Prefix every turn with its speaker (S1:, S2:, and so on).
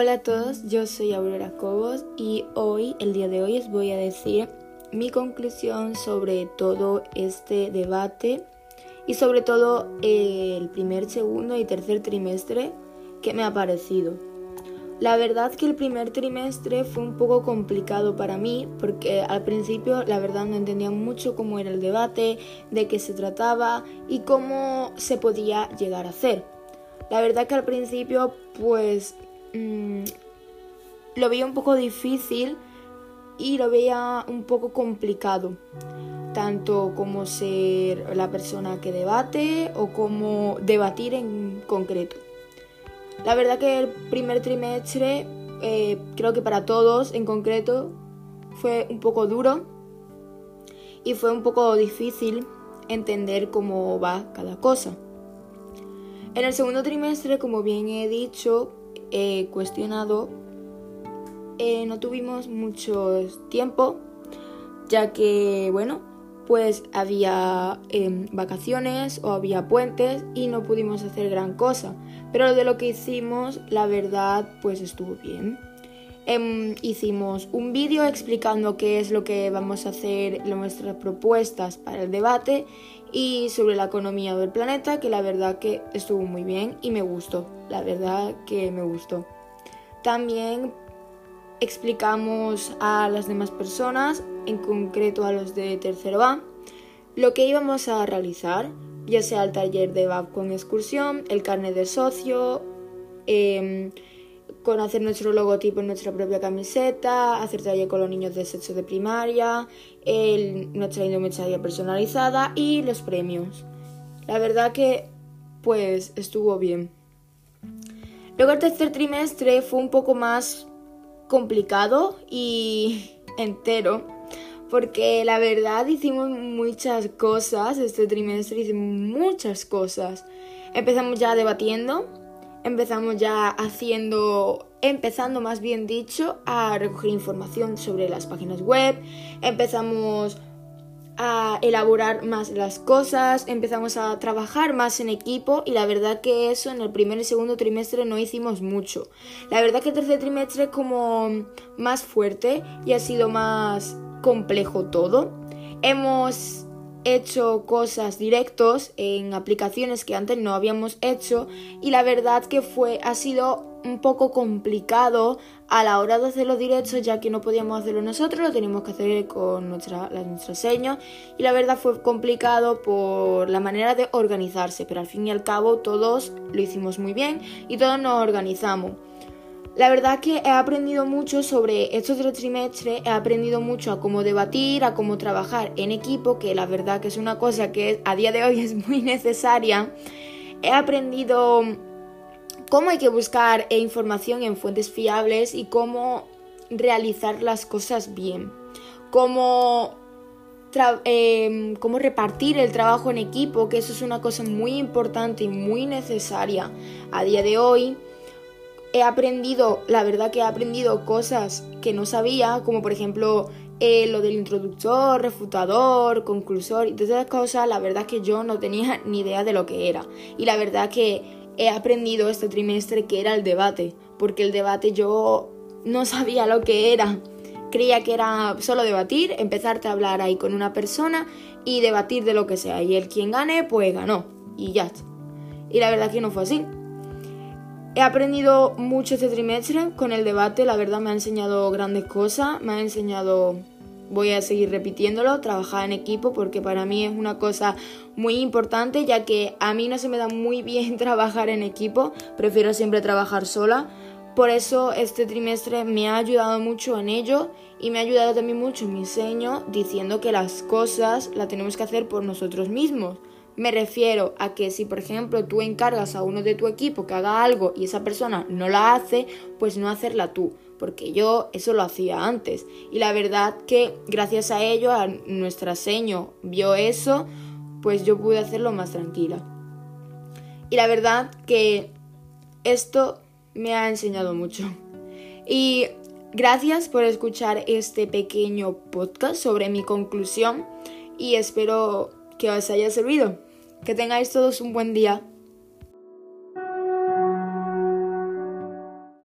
S1: Hola a todos, yo soy Aurora Cobos y hoy, el día de hoy, os voy a decir mi conclusión sobre todo este debate y sobre todo el primer, segundo y tercer trimestre que me ha parecido. La verdad que el primer trimestre fue un poco complicado para mí porque al principio la verdad no entendía mucho cómo era el debate, de qué se trataba y cómo se podía llegar a hacer. La verdad que al principio pues mmm, lo veía un poco difícil y lo veía un poco complicado, tanto como ser la persona que debate o como debatir en concreto. La verdad que el primer trimestre, eh, creo que para todos en concreto, fue un poco duro y fue un poco difícil entender cómo va cada cosa. En el segundo trimestre, como bien he dicho, he cuestionado, eh, no tuvimos mucho tiempo, ya que, bueno, pues había em, vacaciones o había puentes y no pudimos hacer gran cosa. Pero de lo que hicimos, la verdad, pues estuvo bien. Em, hicimos un vídeo explicando qué es lo que vamos a hacer, nuestras propuestas para el debate y sobre la economía del planeta, que la verdad que estuvo muy bien y me gustó, la verdad que me gustó. También explicamos a las demás personas, en concreto a los de tercero A, lo que íbamos a realizar, ya sea el taller de BAP con excursión, el carnet de socio, eh, con hacer nuestro logotipo en nuestra propia camiseta, hacer taller con los niños de sexo de primaria, el, nuestra indumentaria personalizada y los premios. La verdad que pues estuvo bien. Luego el tercer trimestre fue un poco más complicado y entero porque la verdad hicimos muchas cosas este trimestre, hicimos muchas cosas. Empezamos ya debatiendo, empezamos ya haciendo, empezando más bien dicho, a recoger información sobre las páginas web, empezamos a elaborar más las cosas, empezamos a trabajar más en equipo y la verdad que eso en el primer y segundo trimestre no hicimos mucho. La verdad que el tercer trimestre es como más fuerte y ha sido más complejo todo. Hemos hecho cosas directos en aplicaciones que antes no habíamos hecho y la verdad que fue ha sido un poco complicado a la hora de hacer los directos ya que no podíamos hacerlo nosotros, lo teníamos que hacer con nuestra, nuestro seño y la verdad fue complicado por la manera de organizarse, pero al fin y al cabo todos lo hicimos muy bien y todos nos organizamos. La verdad que he aprendido mucho sobre estos tres trimestres, he aprendido mucho a cómo debatir, a cómo trabajar en equipo, que la verdad que es una cosa que a día de hoy es muy necesaria. He aprendido cómo hay que buscar información en fuentes fiables y cómo realizar las cosas bien, cómo, eh, cómo repartir el trabajo en equipo, que eso es una cosa muy importante y muy necesaria a día de hoy he aprendido, la verdad que he aprendido cosas que no sabía, como por ejemplo eh, lo del introductor, refutador, conclusor y todas esas cosas, la verdad que yo no tenía ni idea de lo que era. Y la verdad que he aprendido este trimestre que era el debate, porque el debate yo no sabía lo que era. Creía que era solo debatir, empezarte a hablar ahí con una persona y debatir de lo que sea. Y el quien gane, pues ganó. Y ya Y la verdad que no fue así. He aprendido mucho este trimestre con el debate, la verdad me ha enseñado grandes cosas, me ha enseñado, voy a seguir repitiéndolo, trabajar en equipo porque para mí es una cosa muy importante ya que a mí no se me da muy bien trabajar en equipo, prefiero siempre trabajar sola. Por eso este trimestre me ha ayudado mucho en ello y me ha ayudado también mucho en mi diseño diciendo que las cosas las tenemos que hacer por nosotros mismos. Me refiero a que si, por ejemplo, tú encargas a uno de tu equipo que haga algo y esa persona no la hace, pues no hacerla tú, porque yo eso lo hacía antes. Y la verdad que gracias a ello, a nuestra seño vio eso, pues yo pude hacerlo más tranquila. Y la verdad que esto me ha enseñado mucho. Y gracias por escuchar este pequeño podcast sobre mi conclusión y espero que os haya servido. Que tengáis todos un buen día.